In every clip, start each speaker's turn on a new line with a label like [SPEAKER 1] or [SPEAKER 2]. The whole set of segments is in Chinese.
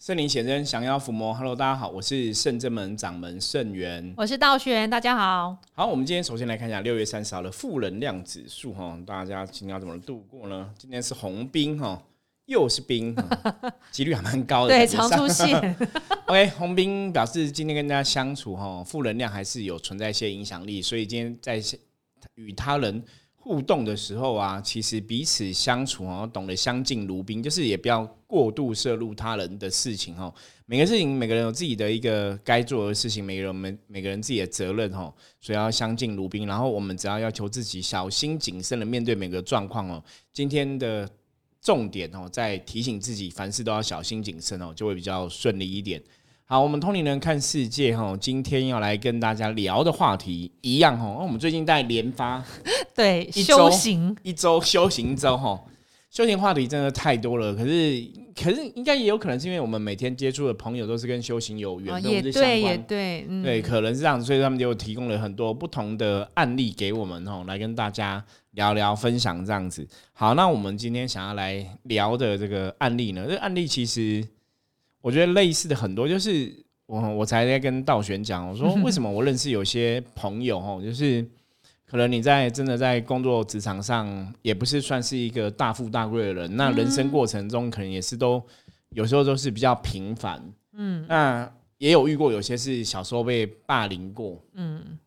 [SPEAKER 1] 圣灵显真，降妖伏魔。Hello，大家好，我是圣真门掌门圣元。
[SPEAKER 2] 我是道玄，大家好。
[SPEAKER 1] 好，我们今天首先来看一下六月三十号的负能量指数哈，大家今天要怎么度过呢？今天是红兵哈，又是兵，几率还蛮高的。
[SPEAKER 2] 对，常出现。
[SPEAKER 1] OK，红兵表示今天跟大家相处哈，负能量还是有存在一些影响力，所以今天在与他人。互动的时候啊，其实彼此相处哦，懂得相敬如宾，就是也不要过度摄入他人的事情哦。每个事情，每个人有自己的一个该做的事情，每个人每每个人自己的责任哦，所以要相敬如宾。然后我们只要要求自己小心谨慎的面对每个状况哦。今天的重点哦，在提醒自己凡事都要小心谨慎哦，就会比较顺利一点。好，我们通灵人看世界哈，今天要来跟大家聊的话题一样哈。我们最近在连发，
[SPEAKER 2] 对，修行
[SPEAKER 1] 一周修行周哈，修行话题真的太多了。可是，可是应该也有可能是因为我们每天接触的朋友都是跟修行有缘，
[SPEAKER 2] 也对，也对，
[SPEAKER 1] 对，可能是这样，所以他们就提供了很多不同的案例给我们哦，来跟大家聊聊分享这样子。好，那我们今天想要来聊的这个案例呢，这案例其实。我觉得类似的很多，就是我我才在跟道玄讲，我说为什么我认识有些朋友哦，就是可能你在真的在工作职场上也不是算是一个大富大贵的人，那人生过程中可能也是都有时候都是比较平凡，嗯，那也有遇过有些是小时候被霸凌过，嗯，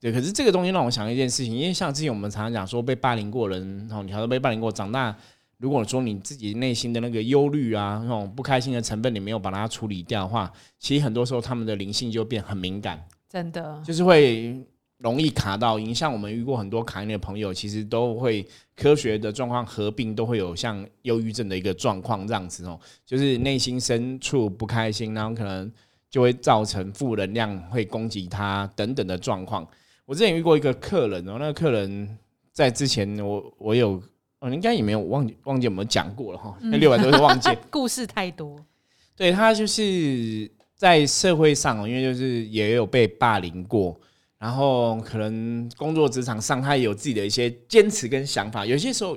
[SPEAKER 1] 对，可是这个东西让我想一件事情，因为像之前我们常常讲说被霸凌过人，然后你还是被霸凌过，长大。如果说你自己内心的那个忧虑啊，那种不开心的成分你没有把它处理掉的话，其实很多时候他们的灵性就变很敏感，
[SPEAKER 2] 真的
[SPEAKER 1] 就是会容易卡到影响我们遇过很多卡音的朋友，其实都会科学的状况合并都会有像忧郁症的一个状况这样子哦，就是内心深处不开心，然后可能就会造成负能量会攻击他等等的状况。我之前遇过一个客人哦，那个客人在之前我我有。哦，应该也没有忘记忘记有没有讲过了哈，那六百多是忘记。
[SPEAKER 2] 故事太多，
[SPEAKER 1] 对他就是在社会上，因为就是也有被霸凌过，然后可能工作职场上他也有自己的一些坚持跟想法。有些时候，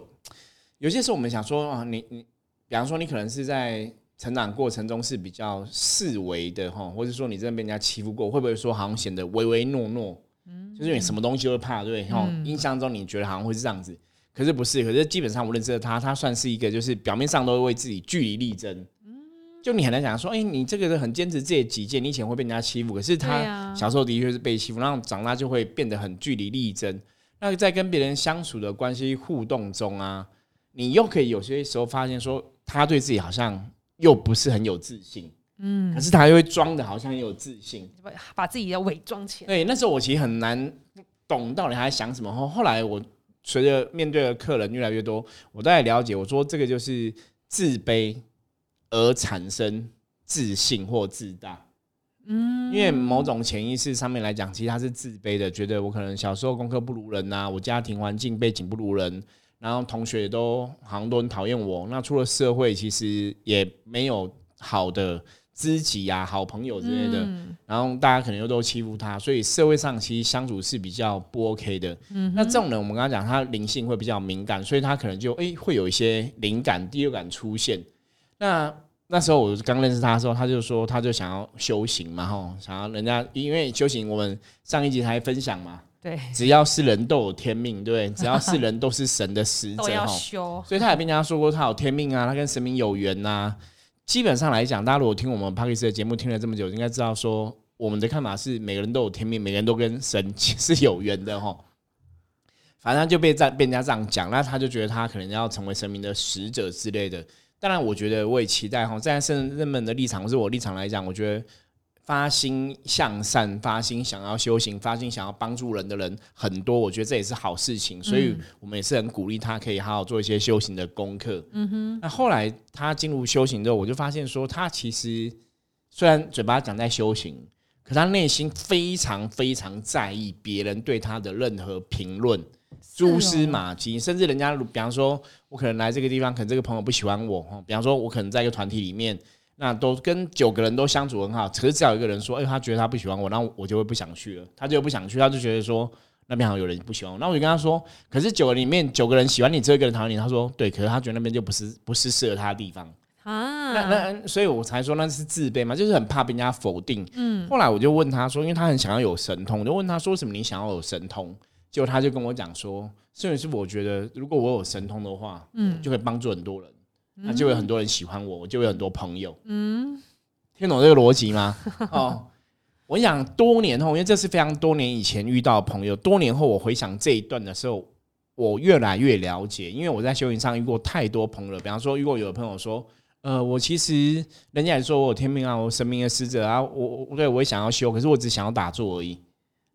[SPEAKER 1] 有些时候我们想说啊，你你，比方说你可能是在成长过程中是比较四维的哈，或者说你真的被人家欺负过，会不会说好像显得唯唯诺诺？嗯，就是你什么东西都会怕，对，哈，印象中你觉得好像会是这样子。可是不是，可是基本上我认识的他，他算是一个就是表面上都会为自己据理力争。嗯，就你很难讲说，哎，你这个人很坚持自己的己见，你以前会被人家欺负，可是他小时候的确是被欺负，然后长大就会变得很据理力争。那在跟别人相处的关系互动中啊，你又可以有些时候发现说，他对自己好像又不是很有自信。嗯，可是他又会装的好像很有自信，
[SPEAKER 2] 把自己要伪装起来。
[SPEAKER 1] 对，那时候我其实很难懂到底他在想什么。后后来我。随着面对的客人越来越多，我大概了解，我说这个就是自卑而产生自信或自大。嗯，因为某种潜意识上面来讲，其实他是自卑的，觉得我可能小时候功课不如人呐，我家庭环境背景不如人，然后同学都好像都很讨厌我。那出了社会，其实也没有好的。知己啊，好朋友之类的，然后大家可能又都欺负他，所以社会上其实相处是比较不 OK 的。那这种人，我们刚刚讲他灵性会比较敏感，所以他可能就哎会有一些灵感、第六感出现。那那时候我刚认识他的时候，他就说他就想要修行嘛，吼，想要人家因为修行，我们上一集还分享嘛，
[SPEAKER 2] 对，
[SPEAKER 1] 只要是人都有天命，对，只要是人都是神的使者，
[SPEAKER 2] 要修。
[SPEAKER 1] 所以他也跟人家说过，他有天命啊，他跟神明有缘呐。基本上来讲，大家如果听我们帕克斯的节目听了这么久，应该知道说我们的看法是每个人都有天命，每个人都跟神 是有缘的哈。反正就被在被人家这样讲，那他就觉得他可能要成为神明的使者之类的。当然，我觉得我也期待哈，在圣人们的立场或是我立场来讲，我觉得。发心向善，发心想要修行，发心想要帮助人的人很多，我觉得这也是好事情，所以我们也是很鼓励他可以好好做一些修行的功课。嗯哼。那后来他进入修行之后，我就发现说，他其实虽然嘴巴讲在修行，可他内心非常非常在意别人对他的任何评论、蛛丝马迹，甚至人家比方说，我可能来这个地方，可能这个朋友不喜欢我，比方说，我可能在一个团体里面。那都跟九个人都相处很好，可是只要有一个人说，哎，他觉得他不喜欢我，那我就会不想去了。他就不想去，他就觉得说那边好像有人不喜欢我。那我就跟他说，可是九个里面九个人喜欢你，只有一个人讨厌你。他说对，可是他觉得那边就不是不是适合他的地方。
[SPEAKER 2] 啊，
[SPEAKER 1] 那那所以我才说那是自卑嘛，就是很怕被人家否定。嗯，后来我就问他说，因为他很想要有神通，我就问他说，什么你想要有神通？结果他就跟我讲说，甚至是我觉得如果我有神通的话，嗯，就可以帮助很多人，那就有很多人喜欢我，我就有很多朋友。嗯，听懂这个逻辑吗？哦，我想多年后，因为这是非常多年以前遇到的朋友，多年后我回想这一段的时候，我越来越了解，因为我在修行上遇过太多朋友，比方说，如果有的朋友说。呃，我其实人家也说我有天命啊，我神明的使者啊，我我对我也想要修，可是我只想要打坐而已。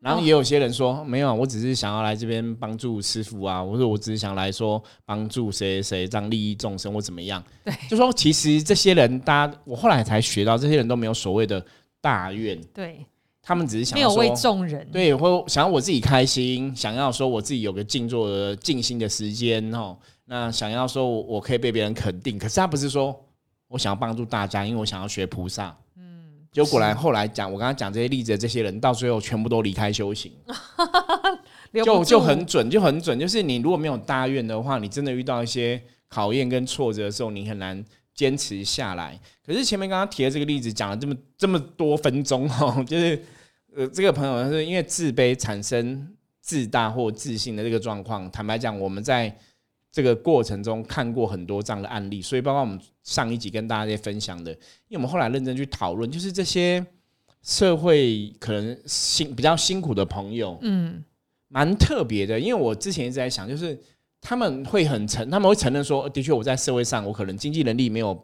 [SPEAKER 1] 然后也有些人说没有，我只是想要来这边帮助师傅啊，我说我只是想来说帮助谁谁这样利益众生或怎么样。
[SPEAKER 2] 对，
[SPEAKER 1] 就说其实这些人，大家我后来才学到，这些人都没有所谓的大愿，
[SPEAKER 2] 对
[SPEAKER 1] 他们只是想
[SPEAKER 2] 没有为众人，
[SPEAKER 1] 对，或想要我自己开心，想要说我自己有个静坐的静心的时间哦，那想要说我可以被别人肯定，可是他不是说。我想要帮助大家，因为我想要学菩萨。嗯，结果然后来讲，我刚刚讲这些例子的这些人，到最后全部都离开修行，就就很准，就很准。就是你如果没有大愿的话，你真的遇到一些考验跟挫折的时候，你很难坚持下来。可是前面刚刚提的这个例子，讲了这么这么多分钟 哦，就是呃，这个朋友是因为自卑产生自大或自信的这个状况。坦白讲，我们在。这个过程中看过很多这样的案例，所以包括我们上一集跟大家在分享的，因为我们后来认真去讨论，就是这些社会可能辛比较辛苦的朋友，嗯，蛮特别的。因为我之前一直在想，就是他们会很承，他们会承认说，的确我在社会上，我可能经济能力没有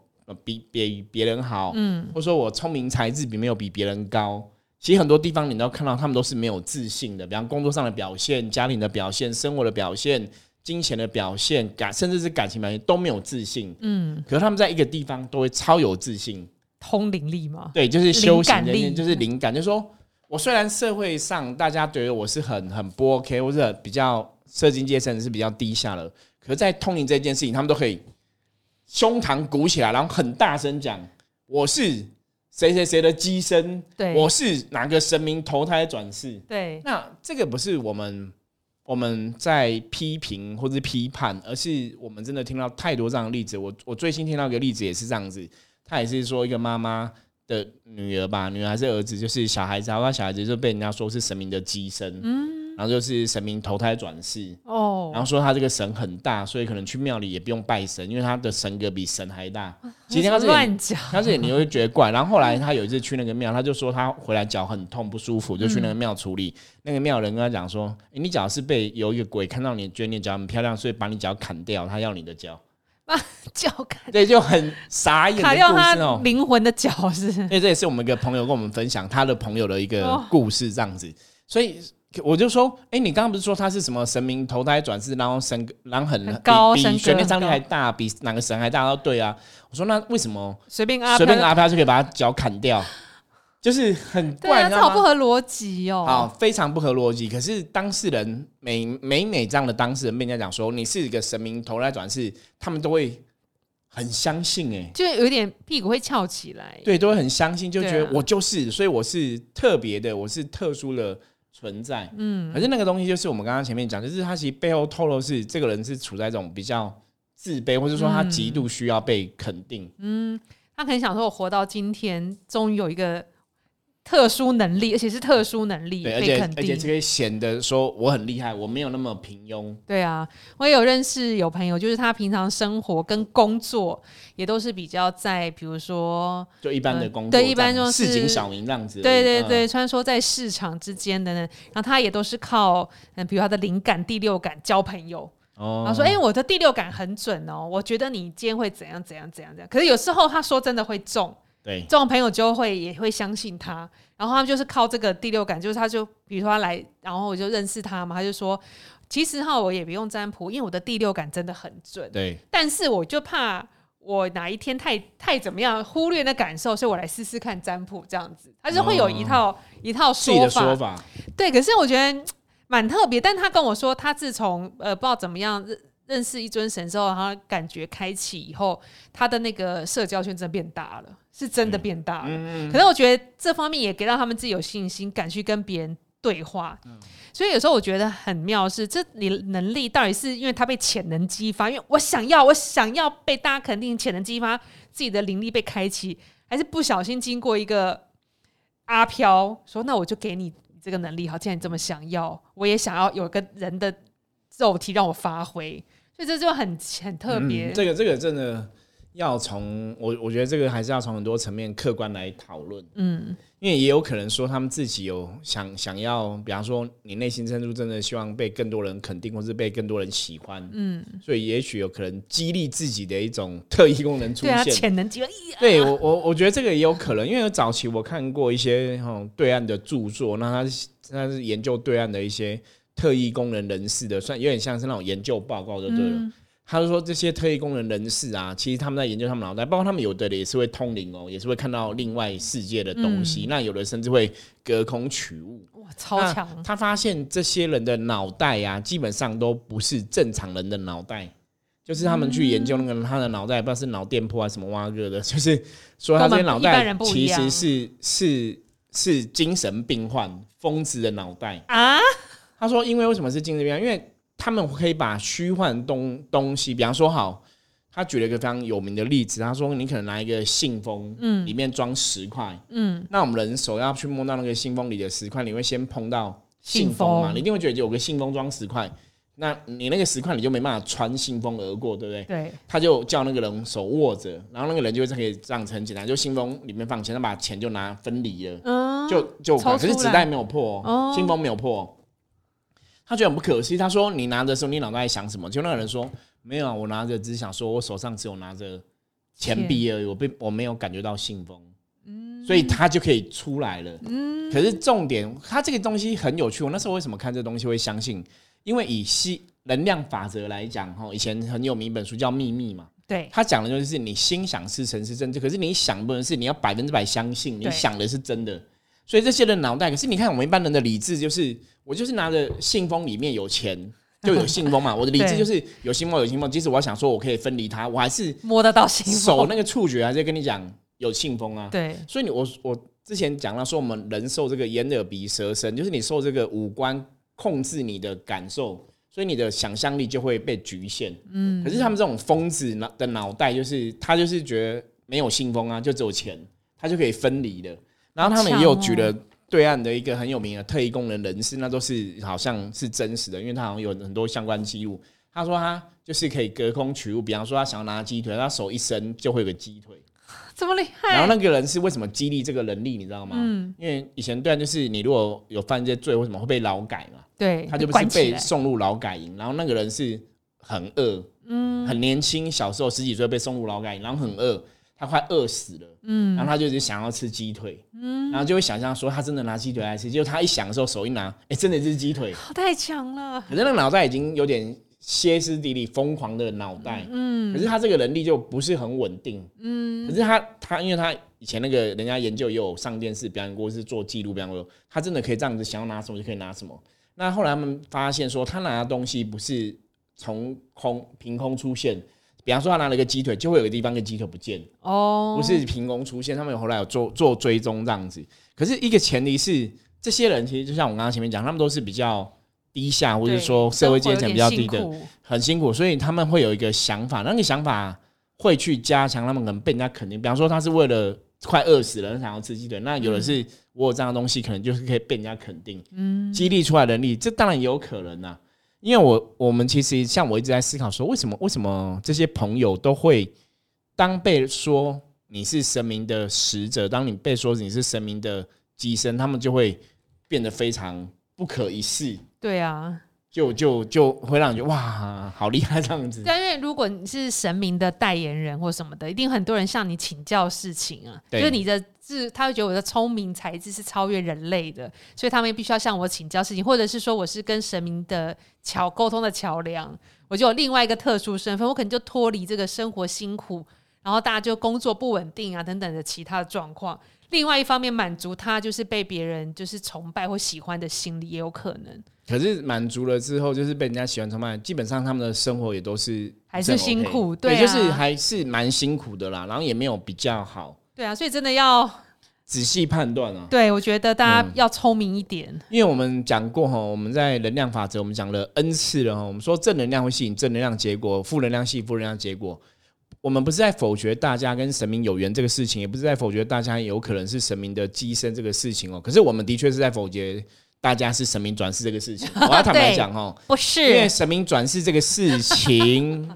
[SPEAKER 1] 比比别人好，嗯，或者说我聪明才智比没有比别人高。其实很多地方你都看到，他们都是没有自信的，比方工作上的表现、家庭的表现、生活的表现。金钱的表现感，甚至是感情表现都没有自信。嗯，可是他们在一个地方都会超有自信，
[SPEAKER 2] 通灵力吗？
[SPEAKER 1] 对，就是修行力，就是灵感。就是说我虽然社会上大家觉得我是很很不 OK，或者比较社经阶层是比较低下了，可是在通灵这件事情，他们都可以胸膛鼓起来，然后很大声讲：“我是谁谁谁的机身，
[SPEAKER 2] 对，
[SPEAKER 1] 我是哪个神明投胎转世。”
[SPEAKER 2] 对，
[SPEAKER 1] 那这个不是我们。我们在批评或者批判，而是我们真的听到太多这样的例子。我我最新听到一个例子也是这样子，他也是说一个妈妈的女儿吧，女儿还是儿子，就是小孩子，然后小孩子就被人家说是神明的机身。嗯。然后就是神明投胎转世哦，然后说他这个神很大，所以可能去庙里也不用拜神，因为他的神格比神还大。
[SPEAKER 2] 今天他是乱讲，
[SPEAKER 1] 他是你会觉得怪。然后后来他有一次去那个庙，他就说他回来脚很痛不舒服，就去那个庙处理。那个庙人跟他讲说：“你脚是被有一个鬼看到你，觉得你脚很漂亮，所以把你脚砍掉，他要你的脚。”
[SPEAKER 2] 把脚砍
[SPEAKER 1] 对，就很傻眼。
[SPEAKER 2] 砍掉他灵魂的脚是？
[SPEAKER 1] 对，这也是我们一个朋友跟我们分享他的朋友的一个故事，这样子。所以。我就说，哎，你刚刚不是说他是什么神明投胎转世，然后神，然后很
[SPEAKER 2] 高，
[SPEAKER 1] 比玄天张力还大，比哪个神还大？都对啊。我说那为什么
[SPEAKER 2] 随便阿
[SPEAKER 1] 随便阿飘就可以把他脚砍掉？就是很怪，
[SPEAKER 2] 这好不合逻辑哦。
[SPEAKER 1] 好，非常不合逻辑。可是当事人每每每这样的当事人被人家讲说你是一个神明投胎转世，他们都会很相信，哎，
[SPEAKER 2] 就有点屁股会翘起来。
[SPEAKER 1] 对，都会很相信，就觉得我就是，所以我是特别的，我是特殊的。存在，嗯，可是那个东西就是我们刚刚前面讲，就是他其实背后透露是这个人是处在一种比较自卑，或者说他极度需要被肯定，
[SPEAKER 2] 嗯，他可能想说，我活到今天，终于有一个。特殊能力，而且是特殊能力，
[SPEAKER 1] 而且而且这个显得说我很厉害，我没有那么平庸。
[SPEAKER 2] 对啊，我也有认识有朋友，就是他平常生活跟工作也都是比较在，比如说
[SPEAKER 1] 就一般的工作，
[SPEAKER 2] 对，一般就是
[SPEAKER 1] 市井小民这样子。
[SPEAKER 2] 对对对，穿梭在市场之间的呢，然后他也都是靠，嗯，比如他的灵感、第六感交朋友。哦，然后说，哎，我的第六感很准哦，我觉得你今天会怎样怎样怎样怎样。可是有时候他说真的会中。
[SPEAKER 1] 对，
[SPEAKER 2] 这种朋友就会也会相信他，然后他们就是靠这个第六感，就是他就比如说他来，然后我就认识他嘛，他就说，其实哈我也不用占卜，因为我的第六感真的很准。
[SPEAKER 1] 对，
[SPEAKER 2] 但是我就怕我哪一天太太怎么样忽略那感受，所以我来试试看占卜这样子，他就会有一套一套说
[SPEAKER 1] 法。
[SPEAKER 2] 对，可是我觉得蛮特别，但他跟我说，他自从呃不知道怎么样。认识一尊神之后，他感觉开启以后，他的那个社交圈真的变大了，是真的变大了。嗯可能我觉得这方面也给到他们自己有信心，敢去跟别人对话。嗯。所以有时候我觉得很妙是，这你能力到底是因为他被潜能激发，因为我想要，我想要被大家肯定，潜能激发自己的灵力被开启，还是不小心经过一个阿飘说，那我就给你这个能力，好，既然你这么想要，我也想要有个人的肉体让我发挥，所以这就很很特别。
[SPEAKER 1] 这个这个真的要从我我觉得这个还是要从很多层面客观来讨论。
[SPEAKER 2] 嗯，
[SPEAKER 1] 因为也有可能说他们自己有想想要，比方说你内心深处真的希望被更多人肯定，或是被更多人喜欢，嗯，所以也许有可能激励自己的一种特异功能出现。
[SPEAKER 2] 潜能激发，
[SPEAKER 1] 对我我我觉得这个也有可能，因为早期我看过一些哈对岸的著作，那他是他是研究对岸的一些特异功能人士的，算有点像是那种研究报告就对了。他就说这些特异功能人士啊，其实他们在研究他们脑袋，包括他们有的也是会通灵哦，也是会看到另外世界的东西。那有的甚至会隔空取物。
[SPEAKER 2] 哇，超强，
[SPEAKER 1] 他发现这些人的脑袋呀、基本上都不是正常人的脑袋。就是他们去研究那个他的脑袋，不知道是脑电波还是什么挖个的，就是说他这些脑袋其实是是是精神病患、疯子的脑袋。
[SPEAKER 2] 啊，
[SPEAKER 1] 他说，因为为什么是精神病患？因为他们可以把虚幻东东西，比方说好，他举了一个非常有名的例子，他说你可能拿一个信封，嗯，里面装十块，嗯，那我们人手要去摸到那个信封里的十块，你会先碰到信封嘛？
[SPEAKER 2] 封。
[SPEAKER 1] 你一定会觉得有个信封装十块，那你那个十块你就没办法穿信封而过，对不对？
[SPEAKER 2] 对，
[SPEAKER 1] 他就叫那个人手握着，然后那个人就会可以这样子很简单，就信封里面放钱，他把钱就拿分离了，
[SPEAKER 2] 嗯，
[SPEAKER 1] 就就可是纸袋没有破
[SPEAKER 2] 哦，
[SPEAKER 1] 信封没有破，他觉得很不可思议。他说：“你拿的时候，你脑袋在想什么？”就那个人说：“没有啊，我拿着只是想说，我手上只有拿着钱币而已，我并我没有感觉到信封。”所以他就可以出来了。可是重点，他这个东西很有趣。我那时候为什么看这东西会相信？因为以吸能量法则来讲，哈，以前很有名一本书叫《秘密》嘛。
[SPEAKER 2] 对，
[SPEAKER 1] 他讲的就是你心想事成是真的，可是你想不能是你要百分之百相信你想的是真的。所以这些人脑袋，可是你看我们一般人的理智就是，我就是拿着信封里面有钱就有信封嘛，我的理智就是有信封有信封，即使我想说我可以分离它，我还是
[SPEAKER 2] 摸得到信封，
[SPEAKER 1] 手那个触觉还是跟你讲有信封啊。
[SPEAKER 2] 对，
[SPEAKER 1] 所以你我我之前讲到说，我们人受这个眼耳鼻舌身，就是你受这个五官控制你的感受，所以你的想象力就会被局限。嗯，可是他们这种疯子脑的脑袋，就是他就是觉得没有信封啊，就只有钱，他就可以分离的。然后他们也有举了对岸的一个很有名的特异功能人士，那都是好像是真实的，因为他好像有很多相关记录。他说他就是可以隔空取物，比方说他想要拿鸡腿，他手一伸就会有个鸡腿。
[SPEAKER 2] 这么厉害
[SPEAKER 1] 然后，那个人是为什么激励这个能力，你知道吗？
[SPEAKER 2] 嗯
[SPEAKER 1] 因为以前对岸就是你如果有犯这些罪，为什么会被劳改嘛？
[SPEAKER 2] 对，
[SPEAKER 1] 他就不是被送入劳改营，然后那个人是很饿，嗯，很年轻，小时候十几岁被送入劳改营，然后很饿，他快饿死了，嗯，然后他就是想要吃鸡腿，嗯，然后就会想象说他真的拿鸡腿来吃，结果他一想的时候手一拿，哎、真的是鸡腿，
[SPEAKER 2] 哦太强了，
[SPEAKER 1] 可是那个脑袋已经有点歇斯底里、疯狂的脑袋，嗯，可是他这个能力就不是很稳定，嗯，可是他他因为他以前那个人家研究也有上电视表演过，是做记录表演过，他真的可以这样子想要拿什么就可以拿什么。那后来他们发现说，他拿的东西不是从空凭空出现，比方说他拿了一个鸡腿，就会有个地方跟鸡腿不见，
[SPEAKER 2] 哦，
[SPEAKER 1] 不是凭空出现，他们有后来有做做追踪这样子。可是一个前提是，这些人其实就像我刚刚前面讲，他们都是比较低下，或者
[SPEAKER 2] 对
[SPEAKER 1] 说社会阶层比较低的很辛苦，所以他们会有一个想法，那个想法会去加强他们可能被人家肯定。比方说，他是为了快饿死了，想要吃鸡腿，那有的是我有这样的东西，可能就是可以被人家肯定，嗯，激励出来的能力，这当然也有可能呐、因为我我们其实像我一直在思考说，为什么为什么这些朋友都会当被说你是神明的使者，当你被说你是神明的机身，他们就会变得非常不可一世。
[SPEAKER 2] 对啊，
[SPEAKER 1] 就就就会让你觉得哇，好厉害这样子。
[SPEAKER 2] 但，因为如果你是神明的代言人或什么的，一定很多人向你请教事情啊。就
[SPEAKER 1] 对
[SPEAKER 2] 是你的智，他会觉得我的聪明才智是超越人类的，所以他们必须要向我请教事情，或者是说我是跟神明的桥沟通的桥梁，我就有另外一个特殊身份，我可能就脱离这个生活辛苦，然后大家就工作不稳定啊等等的其他的状况。另外一方面，满足他就是被别人就是崇拜或喜欢的心理，也有可能。
[SPEAKER 1] 可是满足了之后，就是被人家喜欢崇拜，基本上他们的生活也都是
[SPEAKER 2] 还是辛苦。
[SPEAKER 1] 对，就是还是蛮辛苦的啦，然后也没有比较好，
[SPEAKER 2] 对啊，所以真的要
[SPEAKER 1] 仔细判断啊。
[SPEAKER 2] 对我觉得大家
[SPEAKER 1] 嗯
[SPEAKER 2] 要聪明一点。
[SPEAKER 1] 因为我们讲过哈，我们在能量法则，我们讲了 N 次了哈。我们说正能量会吸引正能量结果，负能量吸引负能量结果。我们不是在否决大家跟神明有缘这个事情，也不是在否决大家有可能是神明的机身这个事情哦。可是我们的确是在否决大家是神明转世这个事情。我要坦白讲哦，
[SPEAKER 2] 不是
[SPEAKER 1] 因为，神明转世这个事情，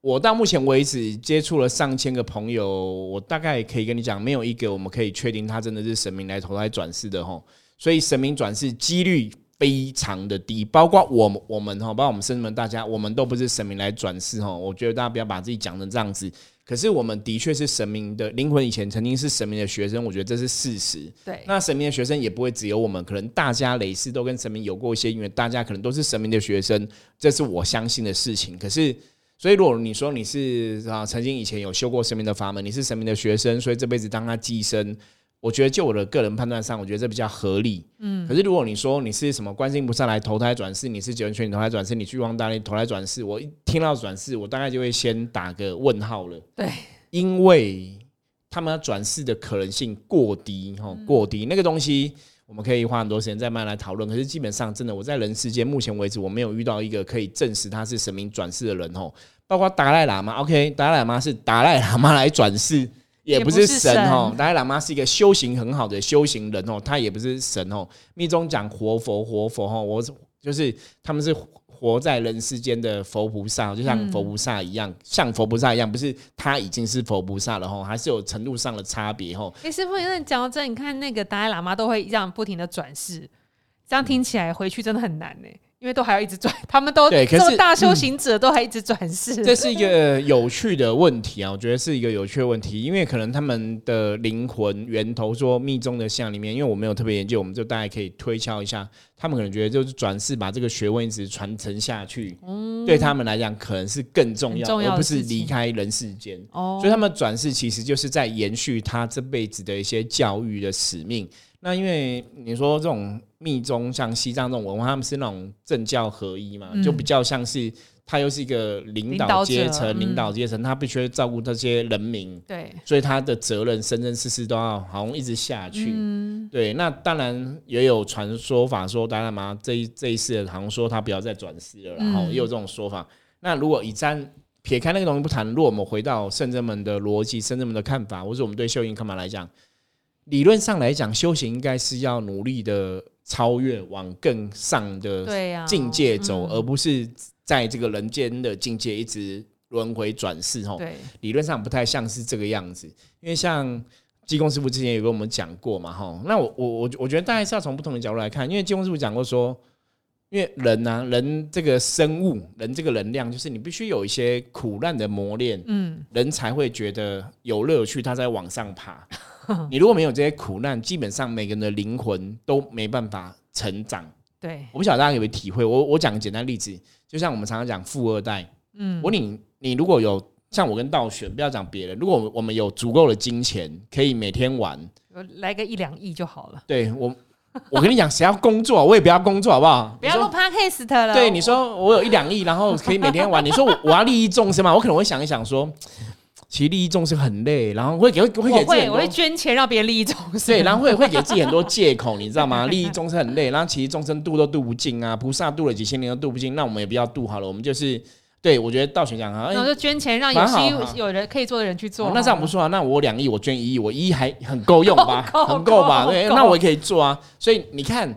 [SPEAKER 1] 我到目前为止接触了上千个朋友，我大概可以跟你讲，没有一个我们可以确定他真的是神明来投胎转世的吼。所以神明转世几率非常的低，包括我们我们哈，包括我们生们大家，我们都不是神明来转世哈。我觉得大家不要把自己讲成这样子。可是我们的确是神明的灵魂，以前曾经是神明的学生，我觉得这是事实。
[SPEAKER 2] 对，
[SPEAKER 1] 那神明的学生也不会只有我们，可能大家累世都跟神明有过一些因为大家可能都是神明的学生，这是我相信的事情。可是，所以如果你说你是啊，曾经以前有修过神明的法门，你是神明的学生，所以这辈子当他寄生，我觉得就我的个人判断上，我觉得这比较合理。嗯，可是如果你说你是什么观世音菩萨来投胎转世，你是九泉玄女投胎转世，你去旺大力投胎转世，我一听到转世，我大概就会先打个问号了。
[SPEAKER 2] 对，
[SPEAKER 1] 因为他们要转世的可能性过低，哈，过低。那个东西我们可以花很多时间再慢慢来讨论。可是基本上，真的我在人世间目前为止，我没有遇到一个可以证实他是神明转世的人，哦。包括达赖喇嘛，OK，达赖喇嘛是达赖喇嘛来转世，也不是神哦。
[SPEAKER 2] 神
[SPEAKER 1] 达赖喇嘛是一个修行很好的修行人哦，他也不是神哦。密宗讲活佛，活佛哦，我就是他们是活在人世间的佛菩萨，就像佛菩萨一样，像佛菩萨一样，不是他已经是佛菩萨了吼，还是有程度上的差别吼。
[SPEAKER 2] 哎，师傅，那你讲到这，你看那个达赖喇嘛都会这样不停的转世，这样听起来回去真的很难呢，因为都还要一直转，他们都
[SPEAKER 1] 对可是
[SPEAKER 2] 大修行者都还一直转世，
[SPEAKER 1] 这是一个有趣的问题啊，我觉得是一个有趣的问题，因为可能他们的灵魂源头说密宗的像里面，因为我没有特别研究，我们就大概可以推敲一下，他们可能觉得就是转世把这个学问一直传承下去，对他们来讲可能是更重要，
[SPEAKER 2] 重要的
[SPEAKER 1] 而不是离开人世间。
[SPEAKER 2] 哦
[SPEAKER 1] 所以他们转世其实就是在延续他这辈子的一些教育的使命。那因为你说这种密宗像西藏这种文化，他们是那种政教合一嘛，
[SPEAKER 2] 嗯
[SPEAKER 1] 就比较像是他又是一个领导
[SPEAKER 2] 领导者
[SPEAKER 1] 阶层，
[SPEAKER 2] 嗯
[SPEAKER 1] 领导阶层，他必须照顾这些人民，
[SPEAKER 2] 对，
[SPEAKER 1] 所以他的责任生生世世都要好像一直下去。
[SPEAKER 2] 嗯，
[SPEAKER 1] 对，那当然也有传说法说，达赖喇嘛这一这一世好像说他不要再转世了，然后
[SPEAKER 2] 嗯
[SPEAKER 1] 也有这种说法。那如果以占撇开那个东西不谈，如果我们回到圣者们的逻辑、圣者们的看法，或者我们对秀英看法来讲，理论上来讲，修行应该是要努力的超越，往更上的，境界走，
[SPEAKER 2] 嗯。
[SPEAKER 1] 而不是在这个人间的境界一直轮回转世。吼，
[SPEAKER 2] 对，
[SPEAKER 1] 理论上不太像是这个样子，因为像济公师傅之前有跟我们讲过嘛，哈，那我我我我觉得大概是要从不同的角度来看，因为济公师傅讲过说，因为人呢、人这个生物，人这个能量，就是你必须有一些苦难的磨练，
[SPEAKER 2] 嗯，
[SPEAKER 1] 人才会觉得有乐趣，他在往上爬。你如果没有这些苦难，基本上每个人的灵魂都没办法成长。
[SPEAKER 2] 对，
[SPEAKER 1] 我不晓得大家有没有体会，我我讲个简单例子，就像我们常常讲富二代，
[SPEAKER 2] 嗯，
[SPEAKER 1] 我你你如果有像我跟道玄，不要讲别人，如果我们有足够的金钱，可以每天玩，
[SPEAKER 2] 来个一两亿就好了，
[SPEAKER 1] 对我，我跟你讲，谁要工作，我也不要工作，好不好？
[SPEAKER 2] 不要录 podcast 了。
[SPEAKER 1] 对，你说我有一两亿，然后可以每天玩，你说我 我要利益众生嘛？我可能会想一想说，其实利益众生很累，然后会给会给自己很多
[SPEAKER 2] 会我会捐钱让别人利益众生。
[SPEAKER 1] 对，然后会会给自己很多借口，你知道吗？利益众生很累，然后其实众生度都度不尽啊，菩萨度了几千年都度不尽，那我们也不要度好了，我们就是对我觉得道玄讲啊，哎
[SPEAKER 2] 然后就捐钱让有
[SPEAKER 1] 蛮好哈
[SPEAKER 2] 希有人可以做的人去做。
[SPEAKER 1] 那这样不错啊，那我两亿，我捐一亿，我一亿还很够用吧？很够吧？对，那我也可以做啊。所以你看，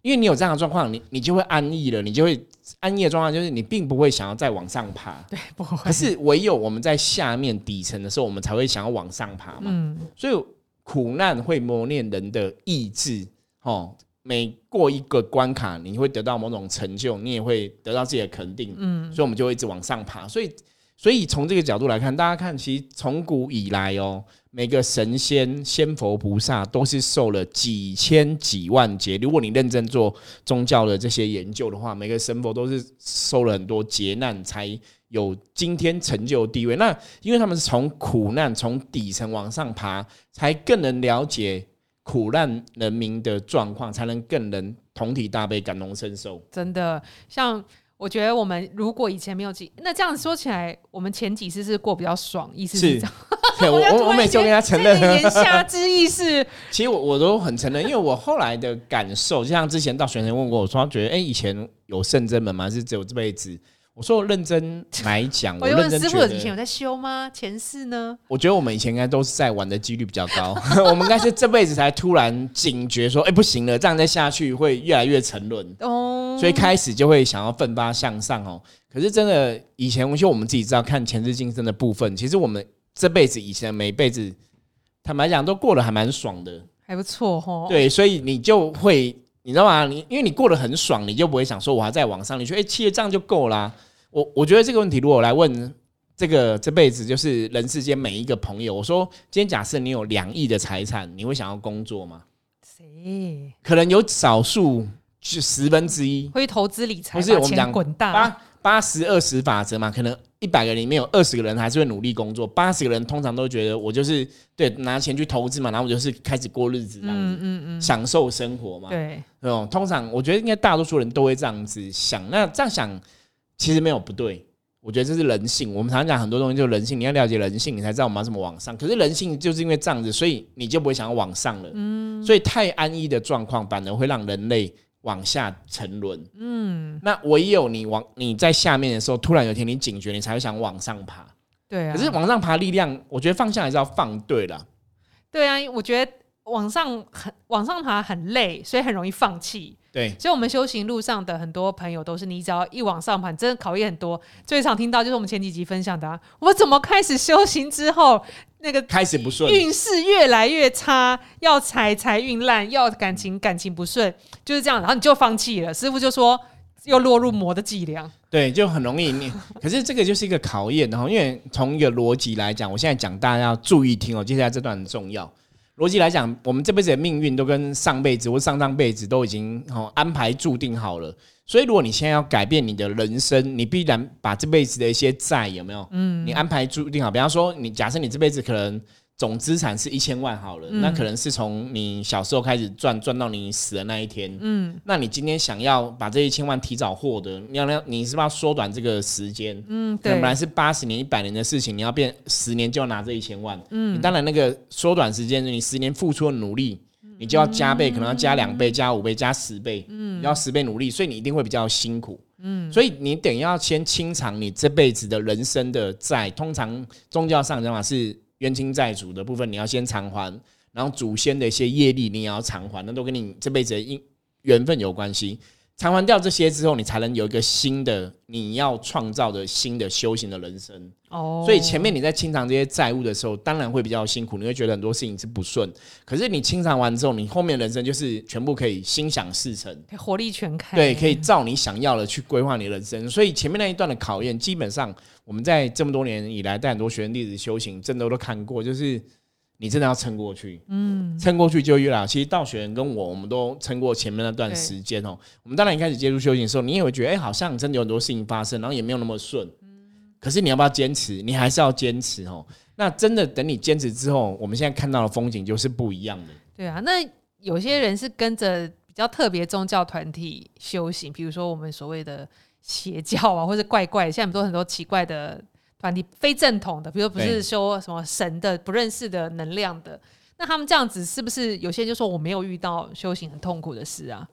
[SPEAKER 1] 因为你有这样的状况，你你就会安逸了，你就会安逸的状况就是你并不会想要再往上爬。
[SPEAKER 2] 对不会
[SPEAKER 1] 可是唯有我们在下面底层的时候，我们才会想要往上爬嘛。
[SPEAKER 2] 嗯，
[SPEAKER 1] 所以苦难会磨练人的意志，哦，每过一个关卡，你会得到某种成就，你也会得到自己的肯定，嗯，所以我们就会一直往上爬。所以，所以从这个角度来看，大家看，其实从古以来哦，每个神仙、仙佛、菩萨都是受了几千几万劫。如果你认真做宗教的这些研究的话，每个神佛都是受了很多劫难才。有今天成就地位，那因为他们是从苦难从底层往上爬，才更能了解苦难人民的状况，才能更能同体大悲、感同身受。
[SPEAKER 2] 真的，像我觉得我们如果以前没有几，那这样说起来，我们前几次是过比较爽，意思是
[SPEAKER 1] 是
[SPEAKER 2] 这样。
[SPEAKER 1] 对我我我每次都跟他承认，
[SPEAKER 2] 言下之意是，
[SPEAKER 1] 其实我我都很承认，因为我后来的感受，就像之前到学生问过我说，他觉得哎、诶以前有圣真门吗？还是只有这辈子？我说 我认真来讲，
[SPEAKER 2] 我就
[SPEAKER 1] 认
[SPEAKER 2] 问师傅，
[SPEAKER 1] 真觉得，
[SPEAKER 2] 以前有在修吗？前世呢？
[SPEAKER 1] 我觉得我们以前应该都是在玩的几率比较高，我们应该是这辈子才突然警觉说，哎、不行了，这样再下去会越来越沉沦。
[SPEAKER 2] 哦，
[SPEAKER 1] 所以开始就会想要奋发向上哦。可是真的，以前就我们自己知道看前世今生的部分，其实我们这辈子以前每辈子，坦白讲都过得还蛮爽的。
[SPEAKER 2] 还不错哦。
[SPEAKER 1] 对，所以你就会，你知道吗？你因为你过得很爽，你就不会想说我还在往上，你觉得哎，其实这样就够啦。我我觉得这个问题，如果我来问这个这辈子就是人世间每一个朋友，我说今天假设你有两亿的财产，你会想要工作吗？
[SPEAKER 2] 谁
[SPEAKER 1] 可能有少数就十分之一，
[SPEAKER 2] 会投资理财，
[SPEAKER 1] 不是我们讲
[SPEAKER 2] 滚大？
[SPEAKER 1] 八八十二十法则嘛，可能一百个人里面有二十个人还是会努力工作，八十个人通常都觉得我就是对拿钱去投资嘛，然后我就是开始过日子这样子，
[SPEAKER 2] 嗯嗯嗯，
[SPEAKER 1] 享受生活嘛。
[SPEAKER 2] 对，
[SPEAKER 1] 哦，通常我觉得应该大多数人都会这样子想。那这样想其实没有不对，我觉得这是人性。我们常常讲很多东西就是人性，你要了解人性，你才知道我们要怎么往上。可是人性就是因为这样子，所以你就不会想要往上了。嗯，所以太安逸的状况反而会让人类往下沉沦。嗯，那唯有你往你在下面的时候，突然有一天你警觉，你才会想往上爬。
[SPEAKER 2] 对啊。
[SPEAKER 1] 可是往上爬力量，我觉得方向还是要放对了。
[SPEAKER 2] 对啊，我觉得往上很往上爬很累，所以很容易放弃。
[SPEAKER 1] 对，
[SPEAKER 2] 所以，我们修行路上的很多朋友都是，你只要一往上爬，真的考验很多。最常听到就是我们前几集分享的、啊，我怎么开始修行之后，那个
[SPEAKER 1] 开始不顺，
[SPEAKER 2] 运势越来越差，要财财运烂，要感情感情不顺，就是这样，然后你就放弃了。师傅就说又落入魔的伎俩。
[SPEAKER 1] 对，就很容易你。可是这个就是一个考验，然后因为从一个逻辑来讲，我现在讲大家要注意听哦，接下来这段很重要。逻辑来讲，我们这辈子的命运都跟上辈子或上上辈子都已经哦安排注定好了。所以，如果你现在要改变你的人生，你必然把这辈子的一些债有没有？嗯，你安排注定好。比方说，你假设你这辈子可能总资产是一千万好了，那可能是从你小时候开始赚，赚到你死的那一天。嗯，那你今天想要把这一千万提早获得，你要要你是不是要缩短这个时间？
[SPEAKER 2] 嗯，对
[SPEAKER 1] 本，来是八十年、一百年的事情，你要变十年就要拿这一千万。嗯，你当然那个缩短时间，你十年付出的努力，你就要加倍，可能要加两倍、加五倍、加十倍，嗯，要十倍努力，所以你一定会比较辛苦。嗯，所以你等于要先清偿你这辈子的人生的债。通常宗教上讲法是冤亲债主的部分，你要先偿还，然后祖先的一些业力你也要偿还，那都跟你这辈子的因缘分有关系。偿还掉这些之后，你才能有一个新的你要创造的新的修行的人生。
[SPEAKER 2] 哦，
[SPEAKER 1] 所以前面你在清偿这些债务的时候，当然会比较辛苦，你会觉得很多事情是不顺。可是你清偿完之后，你后面人生就是全部可以心想事成，
[SPEAKER 2] 可以活力全开，
[SPEAKER 1] 对，可以照你想要的去规划你的人生。所以前面那一段的考验，基本上我们在这么多年以来带很多学生弟子修行，真的都看过，就是你真的要撑过去，嗯，撑过去就越来。其实道学人跟我，我们都撑过前面那段时间哦。我们当然一开始接触修行的时候，你也会觉得，哎、好像真的有很多事情发生，然后也没有那么顺。可是你要不要坚持？你还是要坚持哦。那真的等你坚持之后，我们现在看到的风景就是不一样的。
[SPEAKER 2] 对啊，那有些人是跟着比较特别宗教团体修行，比如说我们所谓的邪教啊，或者怪怪，现在都很多奇怪的团体，非正统的，比如不是
[SPEAKER 1] 对
[SPEAKER 2] 修什么神的、不认识的能量的，那他们这样子是不是有些人就说我没有遇到修行很痛苦的事啊？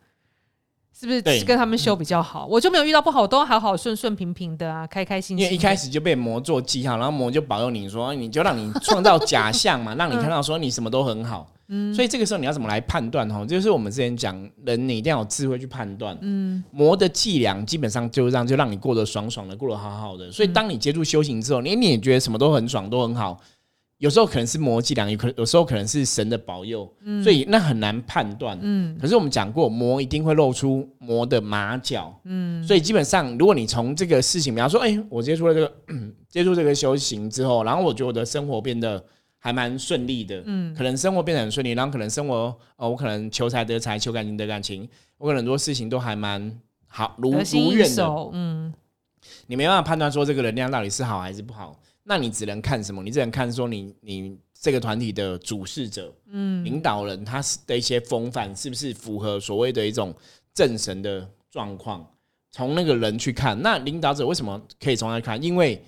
[SPEAKER 2] 是不是跟他们修比较好？我就没有遇到不好，我都好好顺顺平平的啊，开开心心。
[SPEAKER 1] 因为一开始就被魔做记号，然后魔就保佑你说，你就让你创造假象嘛，让你看到说你什么都很好。嗯，所以这个时候你要怎么来判断？哈，就是我们之前讲，人你一定要有智慧去判断。嗯，魔的伎俩基本上就让就让你过得爽爽的，过得好好的。所以当你接触修行之后，你你也觉得什么都很爽，都很好。有时候可能是魔伎俩，有可能有时候可能是神的保佑，所以那很难判断。嗯，可是我们讲过，魔一定会露出魔的马脚。嗯，所以基本上，如果你从这个事情，比方说，哎、我接触了这个 接触这个修行之后，然后我觉得我的生活变得还蛮顺利的，嗯，可能生活变得很顺利，然后可能生活，哦，我可能求财得财，求感情得感情，我可能很多事情都还蛮好，如如愿的。
[SPEAKER 2] 嗯，
[SPEAKER 1] 你没办法判断说这个能量到底是好还是不好，那你只能看什么？你只能看说你你这个团体的主事者，嗯，领导人他是的一些风范是不是符合所谓的一种正神的状况？从那个人去看，那领导者为什么可以从那看？因为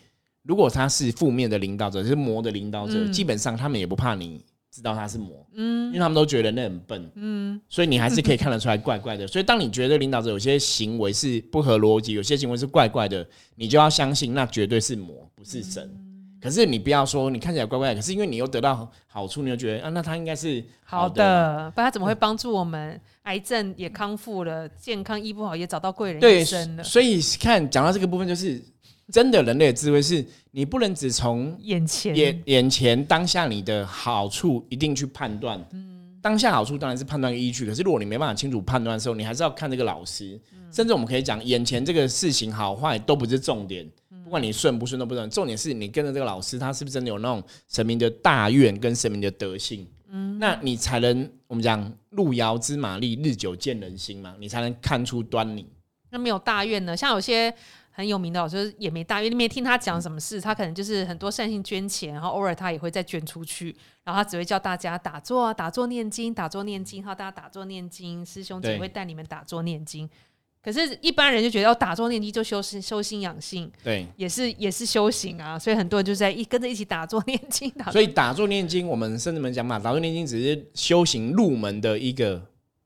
[SPEAKER 1] 如果他是负面的领导者，是魔的领导者，
[SPEAKER 2] 嗯
[SPEAKER 1] 基本上他们也不怕你知道他是魔，嗯，因为他们都觉得那很笨，嗯，所以你还是可以看得出来怪怪的。所以当你觉得领导者有些行为是不合逻辑，有些行为是怪怪的，你就要相信那绝对是魔，不是神。可是你不要说你看起来怪怪，可是因为你又得到好处，你就觉得啊，那他应该是
[SPEAKER 2] 好
[SPEAKER 1] 的，
[SPEAKER 2] 不然他怎么会帮助我们？癌症也康复了，健康医不好也找到贵人医生了。
[SPEAKER 1] 所以看讲到这个部分，就是真的人类的智慧是，你不能只从
[SPEAKER 2] 眼前
[SPEAKER 1] 眼眼前当下你的好处一定去判断。嗯，当下好处当然是判断依据，可是如果你没办法清楚判断的时候，你还是要看这个老师。甚至我们可以讲，眼前这个事情好坏都不是重点。不管你顺不顺都不顺重点是你跟着这个老师，他是不是真的有那种神明的大愿跟神明的德性？嗯，那你才能我们讲路遥知马力，日久见人心嘛，你才能看出端倪。
[SPEAKER 2] 那没有大愿呢？像有些很有名的老师也没大愿，你没听他讲什么事，他可能就是很多善心捐钱，然后偶尔他也会再捐出去，然后他只会叫大家打坐啊，打坐念经，打坐念经，然后大家打坐念经，师兄姐会带你们打坐念经。可是，一般人就觉得要打坐念经就修身修心养性，
[SPEAKER 1] 对，
[SPEAKER 2] 也是也是修行啊。所以很多人就在一跟着一起打坐念经。
[SPEAKER 1] 打所以打坐念经，我们甚至们讲嘛，打坐念经只是修行入门的一个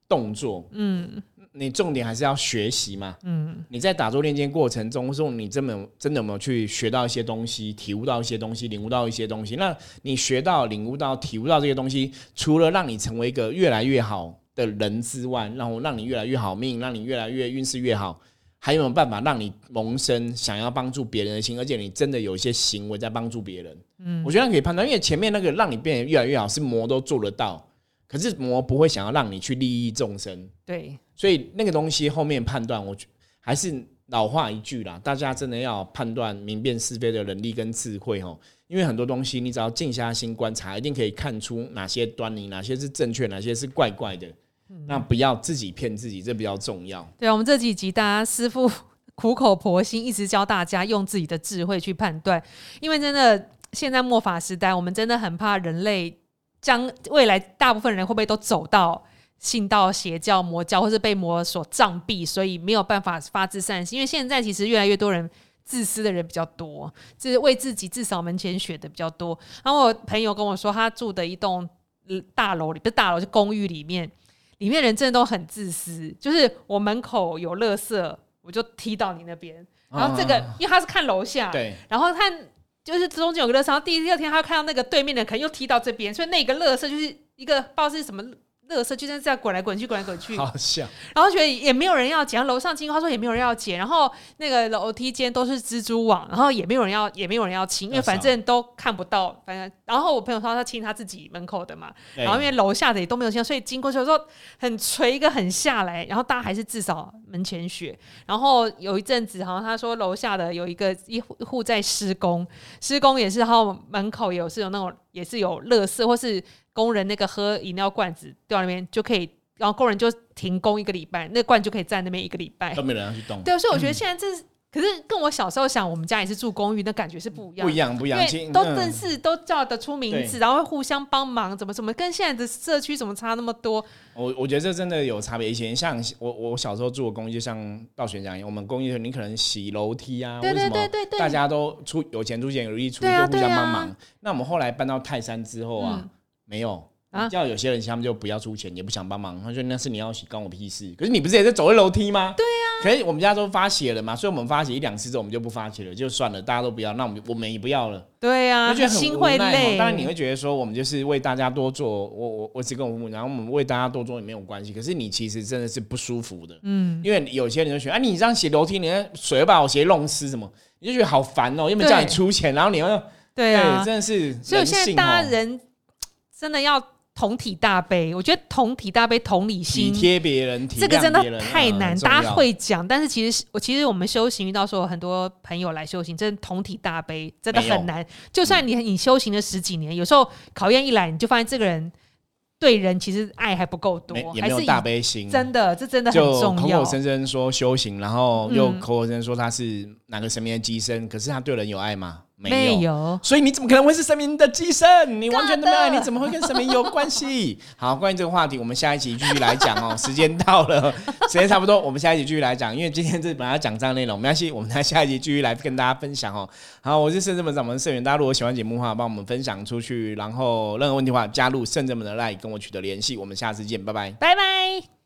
[SPEAKER 1] 动作。嗯，你重点还是要学习嘛。嗯，你在打坐念经过程中，说你真的真的有没有去学到一些东西，体悟到一些东西，领悟到一些东西？那你学到、领悟到、体悟到这些东西，除了让你成为一个越来越好。的人之外，然后让你越来越好命，让你越来越运势越好，还有没有办法让你萌生想要帮助别人的心？而且你真的有一些行为在帮助别人，嗯，我觉得可以判断，因为前面那个让你变得越来越好是魔都做得到，可是魔不会想要让你去利益众生，
[SPEAKER 2] 对，
[SPEAKER 1] 所以那个东西后面判断，我觉还是老话一句啦，大家真的要判断明辨是非的能力跟智慧哦，因为很多东西你只要静下心观察，一定可以看出哪些端倪，哪些是正确，哪些是怪怪的。那不要自己骗自己，这比较重要。
[SPEAKER 2] 对啊，我们这几集大家师傅 苦口婆心，一直教大家用自己的智慧去判断。因为真的现在末法时代，我们真的很怕人类将未来大部分人会不会都走到信道邪教、魔教，或是被魔所障蔽，所以没有办法发自善心。因为现在其实越来越多人自私的人比较多，就是为自己自扫门前雪的比较多。然后我朋友跟我说，他住的一栋大楼里，不是大楼，是公寓里面。里面人真的都很自私，就是我门口有垃圾，我就踢到你那边。然后这个，因为他是看楼下，
[SPEAKER 1] 对，
[SPEAKER 2] 然后看就是中间有个垃圾，然后第第二天他看到那个对面的，可能又踢到这边，所以那个垃圾就是一个不知道是什么。乐色就在这样滚来滚去，滚来滚去，
[SPEAKER 1] 好像。
[SPEAKER 2] 然后觉得也没有人要捡，楼上清，他说也没有人要捡。然后那个楼梯间都是蜘蛛网，然后也没有人要，也没有人要清，因为反正都看不到。反正，然后我朋友说他亲他自己门口的嘛，然后因为楼下的也都没有亲，所以经过有时候很垂一个很下来，然后大家还是至少门前雪。然后有一阵子，好像他说楼下的有一个一户在施工，施工也是，然后门口有是有那种也是有乐色或是。工人那个喝饮料罐子掉那边就可以，然后工人就停工一个礼拜，那罐就可以在那边一个礼拜，
[SPEAKER 1] 都没人要去动。
[SPEAKER 2] 对，所以我觉得现在这是，可是跟我小时候想，我们家也是住公寓，那感觉是不一样，
[SPEAKER 1] 不一样，不一样，
[SPEAKER 2] 都认识，都叫得出名字，然后会互相帮忙，怎么怎么，跟现在的社区怎么差那么多？
[SPEAKER 1] 我我觉得这真的有差别。以前像我我小时候住的公寓，就像道玄讲一样，我们公寓你可能洗楼梯啊，
[SPEAKER 2] 对对对对
[SPEAKER 1] 对，大家都出有钱出钱，有力出力，就互相帮忙。那我们后来搬到泰山之后啊，没有。叫有些人他们就不要出钱，也不想帮忙。他说那是你要洗，关我屁事。可是你不是也在走楼梯吗？
[SPEAKER 2] 对呀。
[SPEAKER 1] 可是我们家都发血了嘛，所以我们发血一两次之后，我们就不发血了，就算了，大家都不要，那我们我们也不要了。
[SPEAKER 2] 对呀，
[SPEAKER 1] 觉得
[SPEAKER 2] 心会累。
[SPEAKER 1] 当然你会觉得说，我们就是为大家多做，我我我只跟我父母，然后我们为大家多做也没有关系。可是你其实真的是不舒服的，嗯，因为有些人就觉得，哎，你这样洗楼梯，你水把我鞋弄湿什么，你就觉得好烦哦，又没叫你出钱，然后你又
[SPEAKER 2] 对啊，
[SPEAKER 1] 真的是。
[SPEAKER 2] 所以现在大家人真的要。同体大悲，我觉得同体大悲、同理心、
[SPEAKER 1] 体贴别人，
[SPEAKER 2] 这个真的太难。大家会讲，但是其实我其实我们修行遇到说很多朋友来修行，真的同体大悲真的很难。就算你你修行了十几年，有时候考验一来，你就发现这个人对人其实爱还不够多，
[SPEAKER 1] 也没有大悲心。
[SPEAKER 2] 真的，这真的很重
[SPEAKER 1] 要。口口声声说修行，然后又口口声声说他是哪个神明的机身，可是他对人有爱吗？没有。
[SPEAKER 2] 有，
[SPEAKER 1] 所以你怎么可能会是神明的寄生？你完全都没有你怎么会跟神明有关系？好，关于这个话题，我们下一集继续来讲哦。时间到了，时间差不多，我们下一集继续来讲。因为今天这本来要讲这样的内容，没关系，我们在下一集继续来跟大家分享哦。好，我是圣正门掌门社员，大家如果喜欢节目的话，帮我们分享出去，然后任何问题的话，加入圣正门的 line 跟我取得联系。我们下次见，拜拜。
[SPEAKER 2] 拜拜。